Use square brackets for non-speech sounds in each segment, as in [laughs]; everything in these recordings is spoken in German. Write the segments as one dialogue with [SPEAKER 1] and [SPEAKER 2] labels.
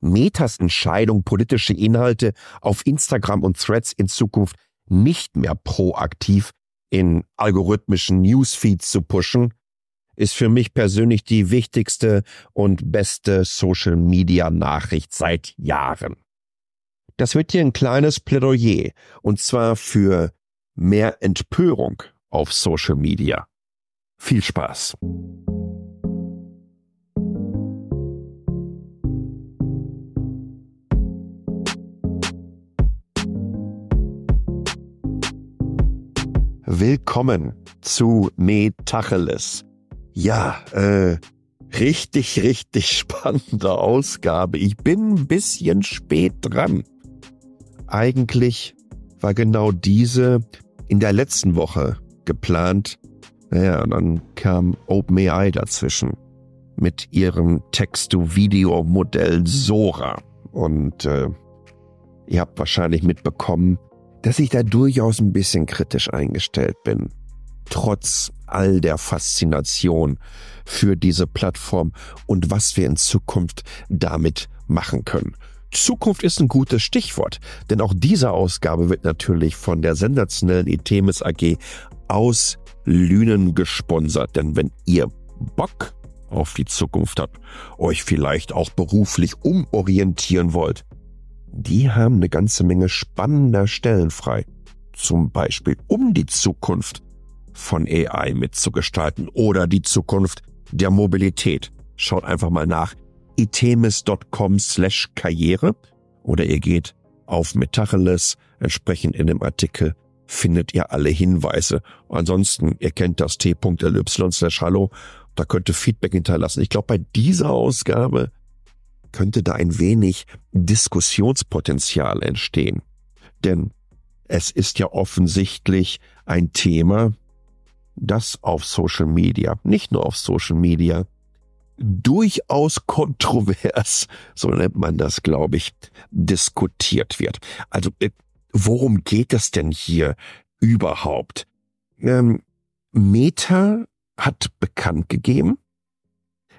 [SPEAKER 1] Metas Entscheidung, politische Inhalte auf Instagram und Threads in Zukunft nicht mehr proaktiv in algorithmischen Newsfeeds zu pushen, ist für mich persönlich die wichtigste und beste Social Media Nachricht seit Jahren. Das wird hier ein kleines Plädoyer und zwar für mehr Empörung auf Social Media. Viel Spaß! Willkommen zu Metacheles. Ja, äh, richtig, richtig [laughs] spannende Ausgabe. Ich bin ein bisschen spät dran. Eigentlich war genau diese in der letzten Woche geplant. Naja, und dann kam OpenAI dazwischen mit ihrem Text-to-Video-Modell Sora. Und äh, ihr habt wahrscheinlich mitbekommen, dass ich da durchaus ein bisschen kritisch eingestellt bin. Trotz all der Faszination für diese Plattform und was wir in Zukunft damit machen können. Zukunft ist ein gutes Stichwort, denn auch diese Ausgabe wird natürlich von der sensationellen Itemis AG aus Lünen gesponsert. Denn wenn ihr Bock auf die Zukunft habt, euch vielleicht auch beruflich umorientieren wollt, die haben eine ganze Menge spannender Stellen frei. Zum Beispiel um die Zukunft von AI mitzugestalten oder die Zukunft der Mobilität. Schaut einfach mal nach itemis.com slash Karriere oder ihr geht auf Metacheles, entsprechend in dem Artikel findet ihr alle Hinweise. Ansonsten, ihr kennt das t.ly slash hallo, da könnt ihr Feedback hinterlassen. Ich glaube, bei dieser Ausgabe könnte da ein wenig Diskussionspotenzial entstehen. Denn es ist ja offensichtlich ein Thema, das auf Social Media, nicht nur auf Social Media, durchaus kontrovers, [laughs] so nennt man das, glaube ich, diskutiert wird. Also äh, worum geht es denn hier überhaupt? Ähm, Meta hat bekannt gegeben,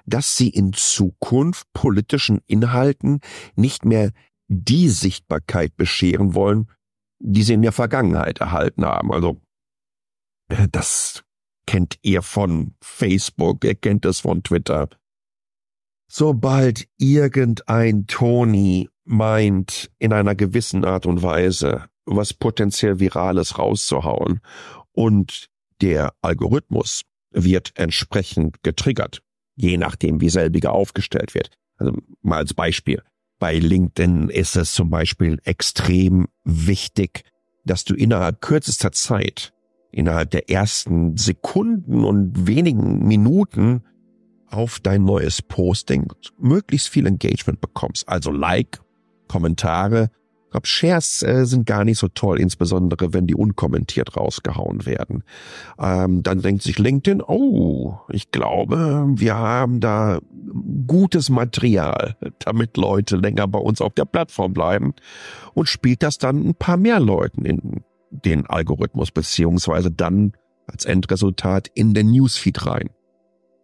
[SPEAKER 1] dass sie in Zukunft politischen Inhalten nicht mehr die Sichtbarkeit bescheren wollen, die sie in der Vergangenheit erhalten haben. Also äh, das kennt ihr von Facebook, ihr kennt es von Twitter. Sobald irgendein Tony meint, in einer gewissen Art und Weise was potenziell Virales rauszuhauen und der Algorithmus wird entsprechend getriggert, je nachdem, wie selbiger aufgestellt wird. Also mal als Beispiel. Bei LinkedIn ist es zum Beispiel extrem wichtig, dass du innerhalb kürzester Zeit, innerhalb der ersten Sekunden und wenigen Minuten auf dein neues Posting möglichst viel Engagement bekommst. Also Like, Kommentare, glaube, Shares äh, sind gar nicht so toll, insbesondere wenn die unkommentiert rausgehauen werden. Ähm, dann denkt sich LinkedIn, oh, ich glaube, wir haben da gutes Material, damit Leute länger bei uns auf der Plattform bleiben und spielt das dann ein paar mehr Leuten in den Algorithmus beziehungsweise dann als Endresultat in den Newsfeed rein.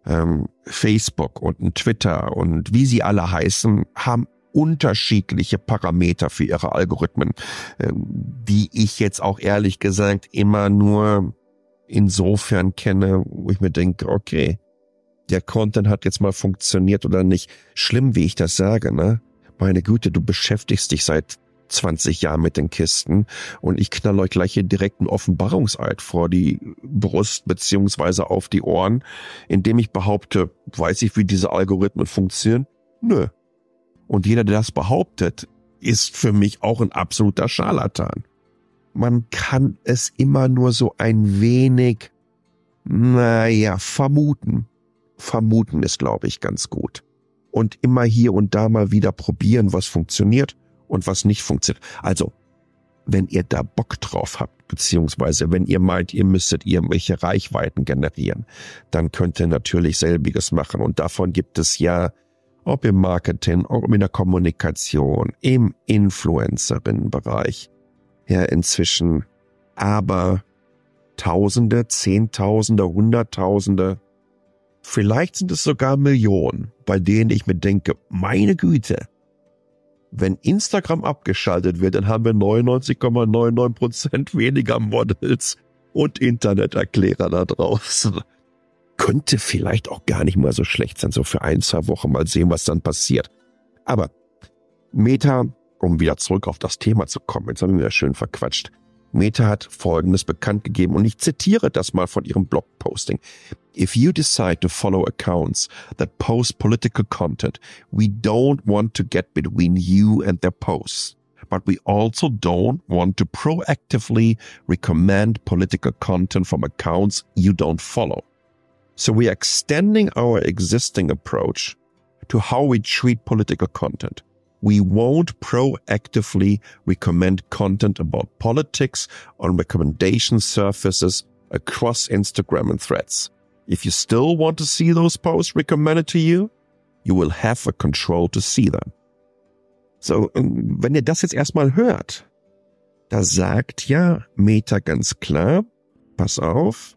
[SPEAKER 1] Ähm, Facebook und Twitter und wie sie alle heißen, haben unterschiedliche Parameter für ihre Algorithmen, ähm, die ich jetzt auch ehrlich gesagt immer nur insofern kenne, wo ich mir denke, okay, der Content hat jetzt mal funktioniert oder nicht. Schlimm, wie ich das sage, ne? Meine Güte, du beschäftigst dich seit 20 Jahren mit den Kisten und ich knall euch gleich hier direkt einen Offenbarungseid vor die Brust beziehungsweise auf die Ohren, indem ich behaupte, weiß ich, wie diese Algorithmen funktionieren? Nö, und jeder, der das behauptet, ist für mich auch ein absoluter Scharlatan. Man kann es immer nur so ein wenig, naja, vermuten. Vermuten ist, glaube ich, ganz gut. Und immer hier und da mal wieder probieren, was funktioniert und was nicht funktioniert. Also, wenn ihr da Bock drauf habt, beziehungsweise wenn ihr meint, ihr müsstet irgendwelche Reichweiten generieren, dann könnt ihr natürlich selbiges machen. Und davon gibt es ja ob im Marketing, ob in der Kommunikation, im Influencerinnenbereich. Ja, inzwischen aber Tausende, Zehntausende, Hunderttausende, vielleicht sind es sogar Millionen, bei denen ich mir denke, meine Güte, wenn Instagram abgeschaltet wird, dann haben wir 99,99 Prozent weniger Models und Interneterklärer da draußen. Könnte vielleicht auch gar nicht mal so schlecht sein, so für ein, zwei Wochen mal sehen, was dann passiert. Aber Meta, um wieder zurück auf das Thema zu kommen, jetzt haben wir wieder schön verquatscht. Meta hat Folgendes bekannt gegeben und ich zitiere das mal von ihrem Blogposting. If you decide to follow accounts that post political content, we don't want to get between you and their posts. But we also don't want to proactively recommend political content from accounts you don't follow. So we are extending our existing approach to how we treat political content. we won't proactively recommend content about politics on recommendation surfaces across Instagram and threads. If you still want to see those posts recommended to you, you will have a control to see them. So, um, wenn ihr das jetzt erstmal hört, da sagt ja Meta ganz klar, pass auf,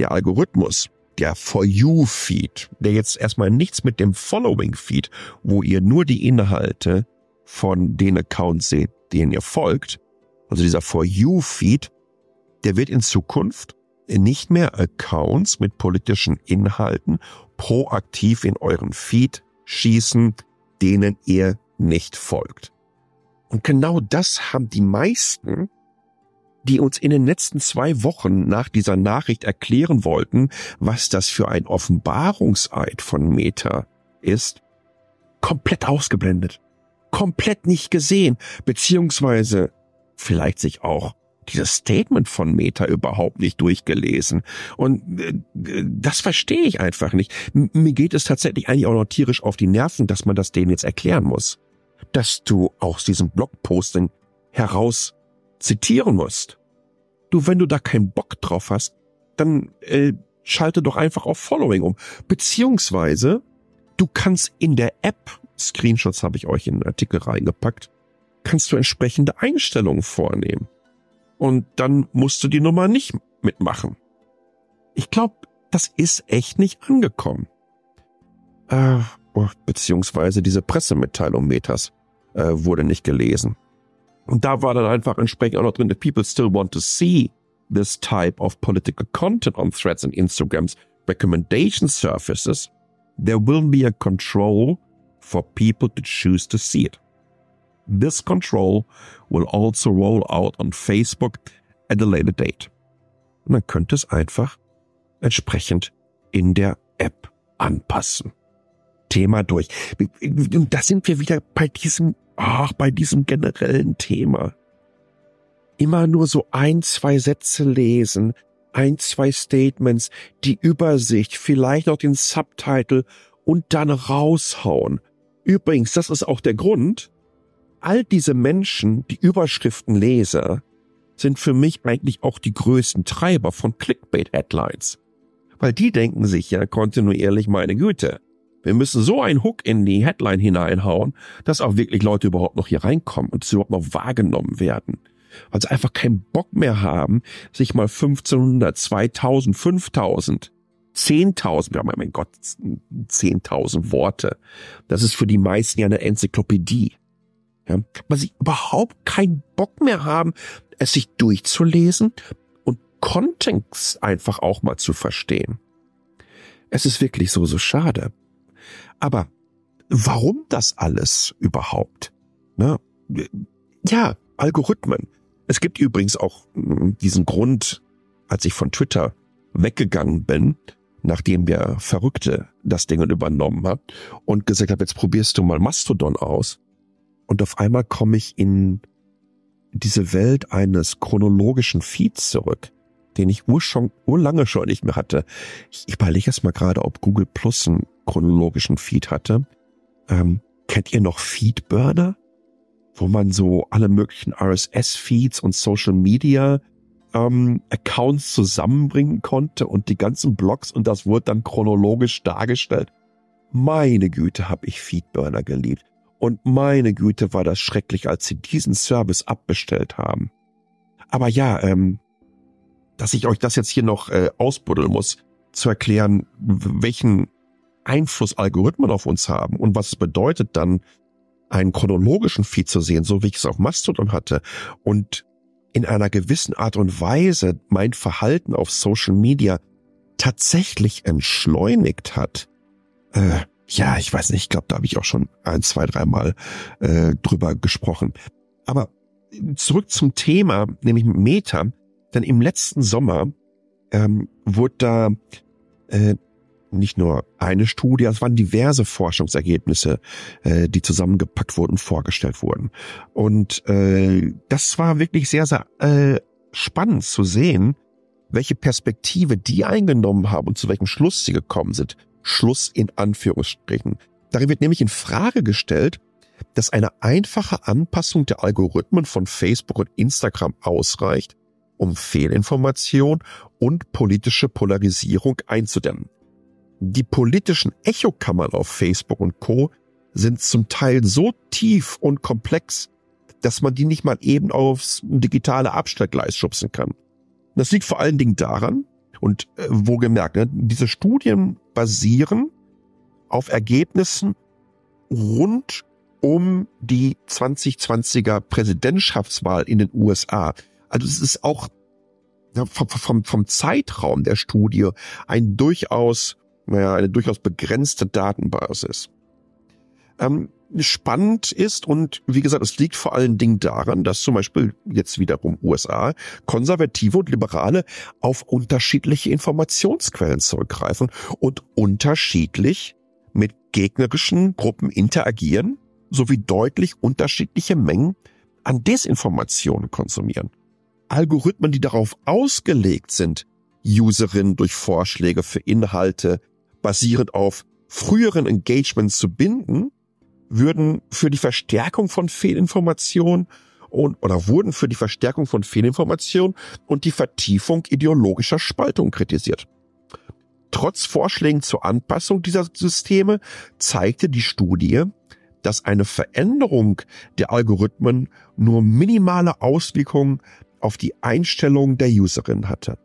[SPEAKER 1] der Algorithmus der For You Feed, der jetzt erstmal nichts mit dem Following Feed, wo ihr nur die Inhalte von den Accounts seht, denen ihr folgt, also dieser For You Feed, der wird in Zukunft nicht mehr Accounts mit politischen Inhalten proaktiv in euren Feed schießen, denen ihr nicht folgt. Und genau das haben die meisten die uns in den letzten zwei Wochen nach dieser Nachricht erklären wollten, was das für ein Offenbarungseid von Meta ist, komplett ausgeblendet, komplett nicht gesehen, beziehungsweise vielleicht sich auch dieses Statement von Meta überhaupt nicht durchgelesen. Und äh, das verstehe ich einfach nicht. M mir geht es tatsächlich eigentlich auch noch tierisch auf die Nerven, dass man das denen jetzt erklären muss. Dass du aus diesem Blogposting heraus zitieren musst. Du, wenn du da keinen Bock drauf hast, dann äh, schalte doch einfach auf Following um. Beziehungsweise, du kannst in der App, Screenshots habe ich euch in den Artikel reingepackt, kannst du entsprechende Einstellungen vornehmen. Und dann musst du die Nummer nicht mitmachen. Ich glaube, das ist echt nicht angekommen. Äh, beziehungsweise diese Pressemitteilung Metas äh, wurde nicht gelesen. Und da war dann einfach entsprechend auch noch drin, if people still want to see this type of political content on threads and Instagrams recommendation surfaces, there will be a control for people to choose to see it. This control will also roll out on Facebook at a later date. Und man könnte es einfach entsprechend in der App anpassen. Thema durch. Und da sind wir wieder bei diesem ach, bei diesem generellen Thema. Immer nur so ein, zwei Sätze lesen, ein, zwei Statements, die Übersicht, vielleicht noch den Subtitle und dann raushauen. Übrigens, das ist auch der Grund, all diese Menschen, die Überschriftenleser, sind für mich eigentlich auch die größten Treiber von Clickbait-Headlines. Weil die denken sich ja kontinuierlich, meine Güte, wir müssen so einen Hook in die Headline hineinhauen, dass auch wirklich Leute überhaupt noch hier reinkommen und es überhaupt noch wahrgenommen werden. Weil sie einfach keinen Bock mehr haben, sich mal 1500, 2000, 5000, 10.000, ja mein Gott, 10.000 Worte. Das ist für die meisten ja eine Enzyklopädie. Ja, weil sie überhaupt keinen Bock mehr haben, es sich durchzulesen und Kontext einfach auch mal zu verstehen. Es ist wirklich so, so schade. Aber warum das alles überhaupt? Ne? Ja, Algorithmen. Es gibt übrigens auch hm, diesen Grund, als ich von Twitter weggegangen bin, nachdem der Verrückte das Ding übernommen hat und gesagt hat, jetzt probierst du mal Mastodon aus. Und auf einmal komme ich in diese Welt eines chronologischen Feeds zurück, den ich urlange schon nicht mehr hatte. Ich überlege jetzt mal gerade, ob Google Plus ein chronologischen Feed hatte. Ähm, kennt ihr noch Feedburner? Wo man so alle möglichen RSS-Feeds und Social Media ähm, Accounts zusammenbringen konnte und die ganzen Blogs und das wurde dann chronologisch dargestellt. Meine Güte, habe ich Feedburner geliebt. Und meine Güte, war das schrecklich, als sie diesen Service abbestellt haben. Aber ja, ähm, dass ich euch das jetzt hier noch äh, ausbuddeln muss, zu erklären, welchen Einfluss Algorithmen auf uns haben und was es bedeutet dann, einen chronologischen Feed zu sehen, so wie ich es auf Mastodon hatte und in einer gewissen Art und Weise mein Verhalten auf Social Media tatsächlich entschleunigt hat. Äh, ja, ich weiß nicht, ich glaube, da habe ich auch schon ein, zwei, dreimal äh, drüber gesprochen. Aber zurück zum Thema, nämlich Meta. Denn im letzten Sommer ähm, wurde da äh, nicht nur eine Studie, es waren diverse Forschungsergebnisse, äh, die zusammengepackt wurden, vorgestellt wurden. Und äh, das war wirklich sehr, sehr äh, spannend zu sehen, welche Perspektive die eingenommen haben und zu welchem Schluss sie gekommen sind. Schluss in Anführungsstrichen. Darin wird nämlich in Frage gestellt, dass eine einfache Anpassung der Algorithmen von Facebook und Instagram ausreicht, um Fehlinformation und politische Polarisierung einzudämmen. Die politischen Echokammern auf Facebook und Co sind zum Teil so tief und komplex, dass man die nicht mal eben aufs digitale Abstellgleis schubsen kann. Das liegt vor allen Dingen daran, und äh, wo gemerkt, ne, diese Studien basieren auf Ergebnissen rund um die 2020er Präsidentschaftswahl in den USA. Also es ist auch vom, vom, vom Zeitraum der Studie ein durchaus naja, eine durchaus begrenzte Datenbasis. Ähm, spannend ist und wie gesagt, es liegt vor allen Dingen daran, dass zum Beispiel jetzt wiederum USA Konservative und Liberale auf unterschiedliche Informationsquellen zurückgreifen und unterschiedlich mit gegnerischen Gruppen interagieren sowie deutlich unterschiedliche Mengen an Desinformationen konsumieren. Algorithmen, die darauf ausgelegt sind, Userinnen durch Vorschläge für Inhalte basierend auf früheren Engagements zu binden, würden für die Verstärkung von Fehlinformationen und oder wurden für die Verstärkung von Fehlinformationen und die Vertiefung ideologischer Spaltung kritisiert. Trotz Vorschlägen zur Anpassung dieser Systeme zeigte die Studie, dass eine Veränderung der Algorithmen nur minimale Auswirkungen auf die Einstellung der Userin hatte.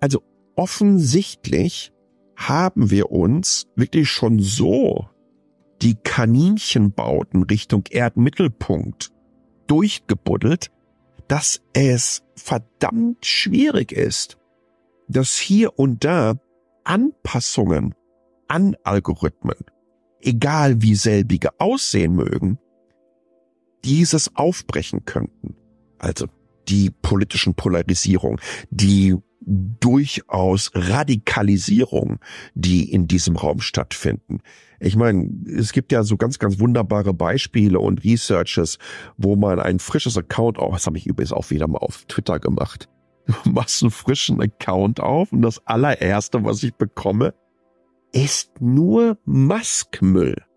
[SPEAKER 1] Also offensichtlich haben wir uns wirklich schon so die Kaninchenbauten Richtung Erdmittelpunkt durchgebuddelt, dass es verdammt schwierig ist, dass hier und da Anpassungen an Algorithmen, egal wie selbige aussehen mögen, dieses aufbrechen könnten. Also die politischen Polarisierung, die durchaus Radikalisierung, die in diesem Raum stattfinden. Ich meine, es gibt ja so ganz, ganz wunderbare Beispiele und Researches, wo man ein frisches Account, oh, das habe ich übrigens auch wieder mal auf Twitter gemacht. Machst einen frischen Account auf und das allererste, was ich bekomme, ist nur Maskmüll.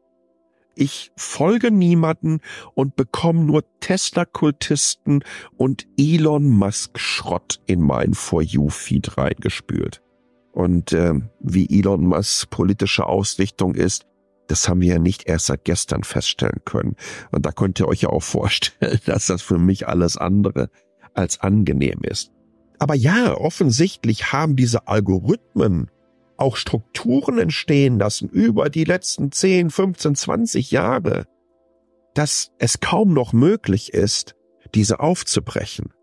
[SPEAKER 1] Ich folge niemanden und bekomme nur Tesla-Kultisten und Elon Musk-Schrott in mein For You-Feed reingespült. Und äh, wie Elon Musk politische Ausrichtung ist, das haben wir ja nicht erst seit gestern feststellen können. Und da könnt ihr euch ja auch vorstellen, [laughs] dass das für mich alles andere als angenehm ist. Aber ja, offensichtlich haben diese Algorithmen auch Strukturen entstehen lassen über die letzten 10, 15, 20 Jahre, dass es kaum noch möglich ist, diese aufzubrechen.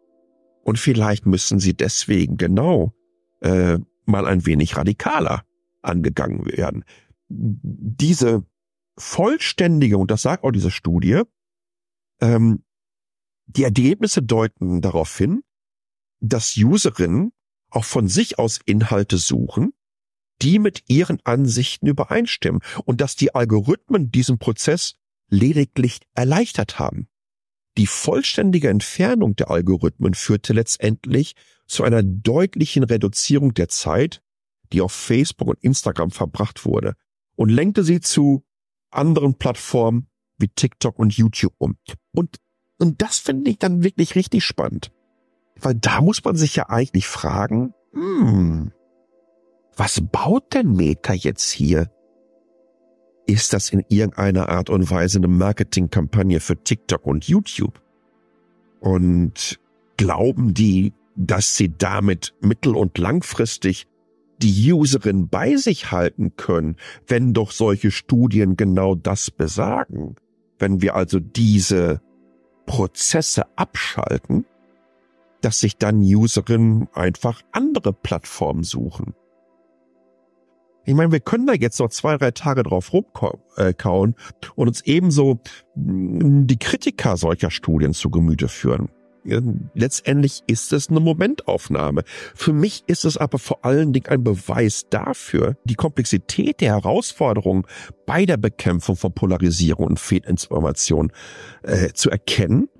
[SPEAKER 1] Und vielleicht müssen sie deswegen genau äh, mal ein wenig radikaler angegangen werden. Diese vollständige, und das sagt auch diese Studie, ähm, die Ergebnisse deuten darauf hin, dass Userinnen auch von sich aus Inhalte suchen, die mit ihren Ansichten übereinstimmen und dass die Algorithmen diesen Prozess lediglich erleichtert haben. Die vollständige Entfernung der Algorithmen führte letztendlich zu einer deutlichen Reduzierung der Zeit, die auf Facebook und Instagram verbracht wurde und lenkte sie zu anderen Plattformen wie TikTok und YouTube um. Und, und das finde ich dann wirklich richtig spannend. Weil da muss man sich ja eigentlich fragen, hm, was baut denn Meta jetzt hier? Ist das in irgendeiner Art und Weise eine Marketingkampagne für TikTok und YouTube? Und glauben die, dass sie damit mittel- und langfristig die Userin bei sich halten können, wenn doch solche Studien genau das besagen? wenn wir also diese Prozesse abschalten, dass sich dann Userinnen einfach andere Plattformen suchen. Ich meine, wir können da jetzt noch zwei, drei Tage drauf rumkauen und uns ebenso hm, die Kritiker solcher Studien zu Gemüte führen. Letztendlich ist es eine Momentaufnahme. Für mich ist es aber vor allen Dingen ein Beweis dafür, die Komplexität der Herausforderungen bei der Bekämpfung von Polarisierung und Fehlinformation äh, zu erkennen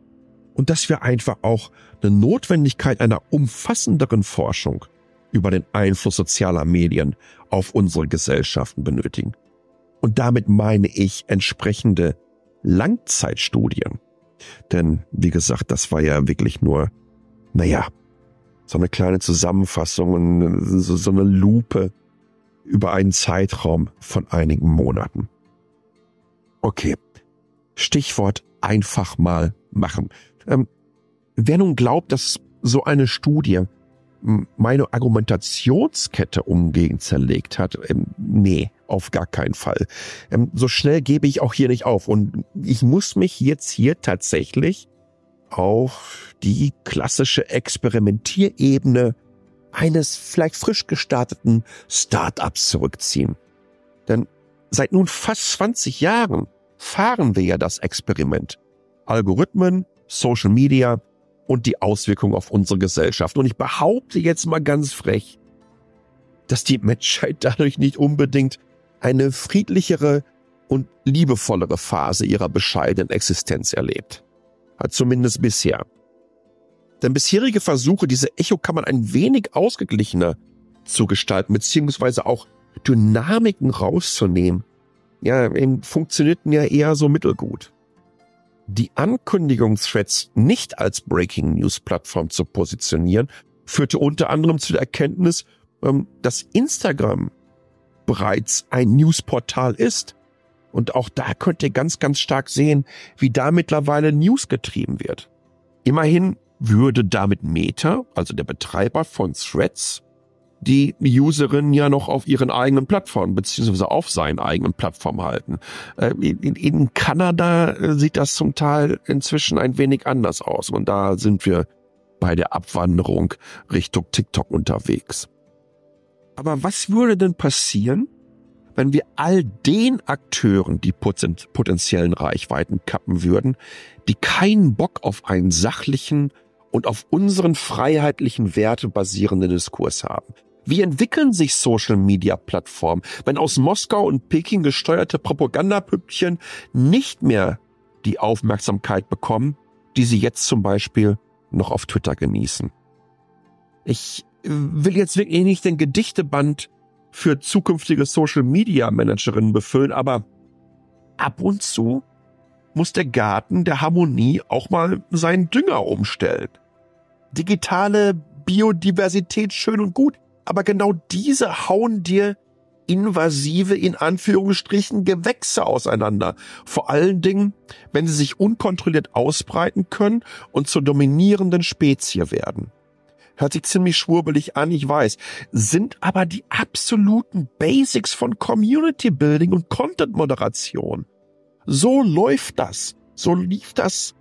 [SPEAKER 1] und dass wir einfach auch eine Notwendigkeit einer umfassenderen Forschung über den Einfluss sozialer Medien auf unsere Gesellschaften benötigen. Und damit meine ich entsprechende Langzeitstudien. Denn, wie gesagt, das war ja wirklich nur, naja, so eine kleine Zusammenfassung, so, so eine Lupe über einen Zeitraum von einigen Monaten. Okay. Stichwort einfach mal machen. Ähm, wer nun glaubt, dass so eine Studie meine Argumentationskette umgehend zerlegt hat. Ähm, nee, auf gar keinen Fall. Ähm, so schnell gebe ich auch hier nicht auf. Und ich muss mich jetzt hier tatsächlich auf die klassische Experimentierebene eines vielleicht frisch gestarteten Startups zurückziehen. Denn seit nun fast 20 Jahren fahren wir ja das Experiment. Algorithmen, Social Media, und die Auswirkungen auf unsere Gesellschaft. Und ich behaupte jetzt mal ganz frech, dass die Menschheit [laughs] dadurch nicht unbedingt eine friedlichere und liebevollere Phase ihrer bescheidenen Existenz erlebt. Hat zumindest bisher. Denn bisherige Versuche, diese Echokammern ein wenig ausgeglichener zu gestalten, beziehungsweise auch Dynamiken rauszunehmen, ja, funktionierten ja eher so mittelgut die Ankündigungsthreads nicht als Breaking News Plattform zu positionieren, führte unter anderem zu der Erkenntnis, ähm, dass Instagram bereits ein Newsportal ist. Und auch da könnt ihr ganz, ganz stark sehen, wie da mittlerweile News getrieben wird. Immerhin würde damit Meta, also der Betreiber von Threads, die Userinnen ja noch auf ihren eigenen Plattformen beziehungsweise auf seinen eigenen Plattformen halten. Äh, in, in Kanada äh, sieht das zum Teil inzwischen ein wenig anders aus und da sind wir bei der Abwanderung Richtung TikTok unterwegs. Aber was würde denn passieren, wenn wir all den Akteuren die potenziellen Reichweiten kappen würden, die keinen Bock auf einen sachlichen und auf unseren freiheitlichen Werte basierenden Diskurs haben, wie entwickeln sich Social-Media-Plattformen, wenn aus Moskau und Peking gesteuerte Propagandapüppchen nicht mehr die Aufmerksamkeit bekommen, die sie jetzt zum Beispiel noch auf Twitter genießen? Ich will jetzt wirklich nicht den Gedichteband für zukünftige Social-Media-Managerinnen befüllen, aber ab und zu muss der Garten der Harmonie auch mal seinen Dünger umstellen. Digitale Biodiversität schön und gut, aber genau diese hauen dir invasive, in Anführungsstrichen, Gewächse auseinander. Vor allen Dingen, wenn sie sich unkontrolliert ausbreiten können und zur dominierenden Spezie werden. Hört sich ziemlich schwurbelig an, ich weiß, sind aber die absoluten Basics von Community Building und Content Moderation. So läuft das. So lief das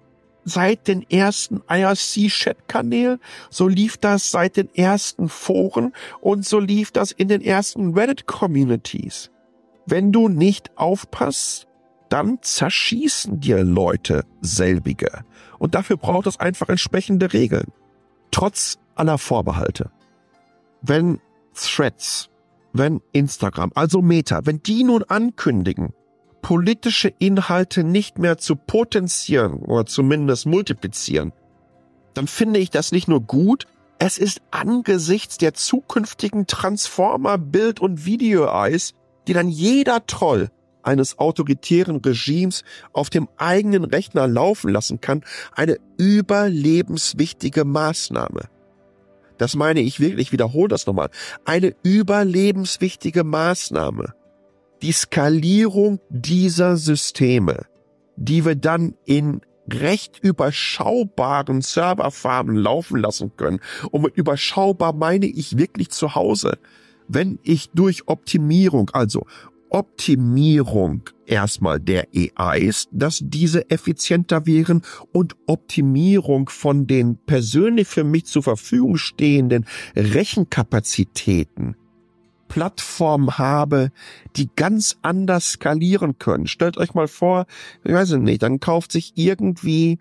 [SPEAKER 1] seit den ersten IRC-Chat-Kanälen, so lief das seit den ersten Foren und so lief das in den ersten Reddit-Communities. Wenn du nicht aufpasst, dann zerschießen dir Leute selbige. Und dafür braucht es einfach entsprechende Regeln. Trotz aller Vorbehalte. Wenn Threads, wenn Instagram, also Meta, wenn die nun ankündigen, politische Inhalte nicht mehr zu potenzieren oder zumindest multiplizieren, dann finde ich das nicht nur gut, es ist angesichts der zukünftigen Transformer Bild- und Video-Eyes, die dann jeder Troll eines autoritären Regimes auf dem eigenen Rechner laufen lassen kann, eine überlebenswichtige Maßnahme. Das meine ich wirklich, ich wiederhole das nochmal. Eine überlebenswichtige Maßnahme die Skalierung dieser Systeme, die wir dann in recht überschaubaren Serverfarmen laufen lassen können. Und mit überschaubar meine ich wirklich zu Hause. Wenn ich durch Optimierung, also Optimierung erstmal der AIs, dass diese effizienter wären und Optimierung von den persönlich für mich zur Verfügung stehenden Rechenkapazitäten. Plattformen habe, die ganz anders skalieren können. Stellt euch mal vor, ich weiß nicht, dann kauft sich irgendwie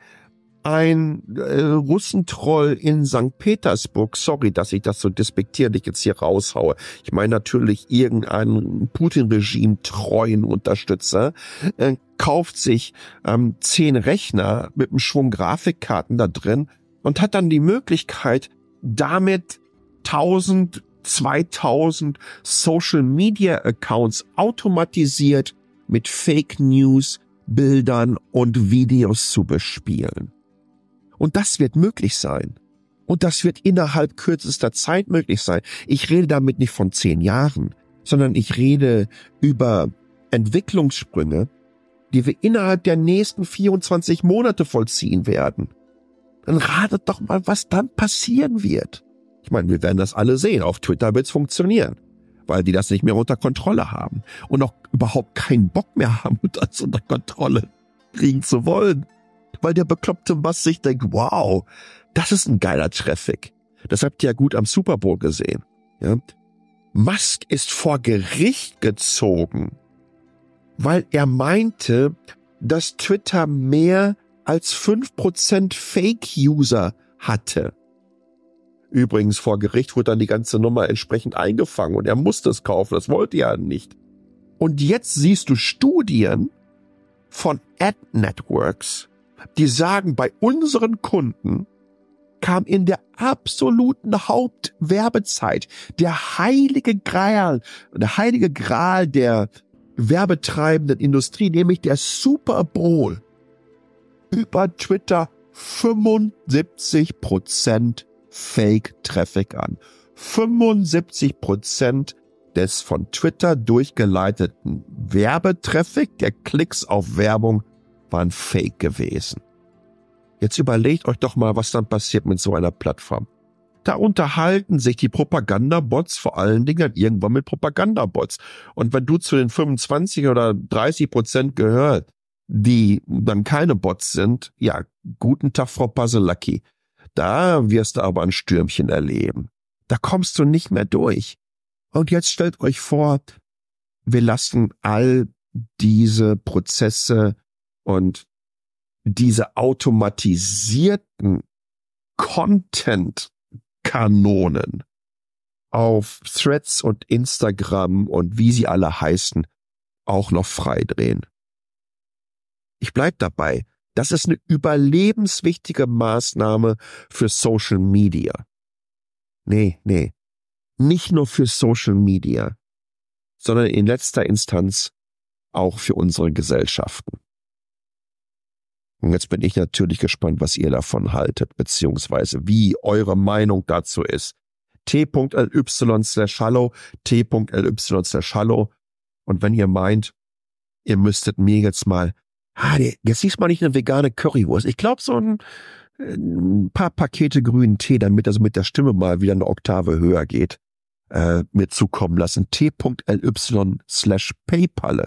[SPEAKER 1] ein äh, Russentroll in St. Petersburg, sorry, dass ich das so despektierlich jetzt hier raushaue. Ich meine natürlich irgendeinen Putin-Regime treuen Unterstützer, äh, kauft sich ähm, zehn Rechner mit einem Schwung Grafikkarten da drin und hat dann die Möglichkeit, damit 1000, 2000 Social Media Accounts automatisiert mit Fake News, Bildern und Videos zu bespielen. Und das wird möglich sein. Und das wird innerhalb kürzester Zeit möglich sein. Ich rede damit nicht von zehn Jahren, sondern ich rede über Entwicklungssprünge, die wir innerhalb der nächsten 24 Monate vollziehen werden. Dann ratet doch mal, was dann passieren wird. Ich meine, wir werden das alle sehen. Auf Twitter wird's funktionieren, weil die das nicht mehr unter Kontrolle haben und auch überhaupt keinen Bock mehr haben, [laughs] das unter Kontrolle kriegen zu wollen weil der bekloppte Bass sich denkt, wow, das ist ein geiler Traffic. Das habt ihr ja gut am Super Bowl gesehen. Ja? Musk ist vor Gericht gezogen, weil er meinte, dass Twitter mehr als fünf Prozent Fake-User hatte. Übrigens, vor Gericht wurde dann die ganze Nummer entsprechend eingefangen und er musste es kaufen, das wollte er nicht. Und jetzt siehst du Studien von Ad Networks, die sagen, bei unseren Kunden kam in der absoluten Hauptwerbezeit der heilige Gral, der heilige Gral der werbetreibenden Industrie, nämlich der Super Bowl, über Twitter 75 Prozent Fake Traffic an. 75 Prozent des von Twitter durchgeleiteten Werbetraffic, der Klicks auf Werbung waren fake gewesen. Jetzt überlegt euch doch mal, was dann passiert mit so einer Plattform. Da unterhalten sich die Propagandabots vor allen Dingen dann irgendwann mit Propagandabots. Und wenn du zu den 25 oder 30 Prozent gehört, die dann keine Bots sind, ja, guten Tag, Frau Paselacki. Da wirst du aber ein Stürmchen erleben. Da kommst du nicht mehr durch. Und jetzt stellt euch vor, wir lassen all diese Prozesse und diese automatisierten Content-Kanonen auf Threads und Instagram und wie sie alle heißen, auch noch freidrehen. Ich bleib dabei. Das ist eine überlebenswichtige Maßnahme für Social Media. Nee, nee. Nicht nur für Social Media, sondern in letzter Instanz auch für unsere Gesellschaften. Und jetzt bin ich natürlich gespannt, was ihr davon haltet, beziehungsweise wie eure Meinung dazu ist. t.ly slash hallo, t.ly slash hallo. Und wenn ihr meint, ihr müsstet mir jetzt mal, ah, jetzt siehst mal nicht eine vegane Currywurst. Ich glaube, so ein, ein, paar Pakete grünen Tee, damit also mit der Stimme mal wieder eine Oktave höher geht, äh, mir zukommen lassen. t.ly slash paypalle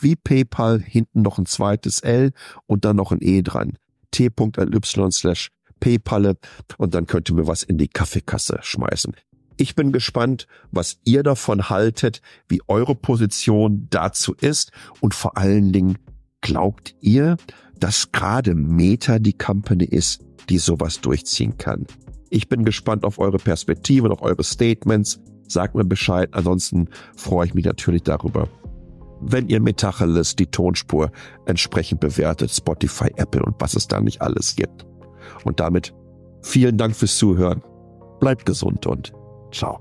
[SPEAKER 1] wie PayPal hinten noch ein zweites L und dann noch ein E dran. t.ly slash PayPal und dann könnt ihr mir was in die Kaffeekasse schmeißen. Ich bin gespannt, was ihr davon haltet, wie eure Position dazu ist und vor allen Dingen glaubt ihr, dass gerade Meta die Company ist, die sowas durchziehen kann. Ich bin gespannt auf eure Perspektive und auf eure Statements. Sagt mir Bescheid. Ansonsten freue ich mich natürlich darüber, wenn ihr Metacheles die Tonspur entsprechend bewertet, Spotify, Apple und was es da nicht alles gibt. Und damit vielen Dank fürs Zuhören. Bleibt gesund und ciao.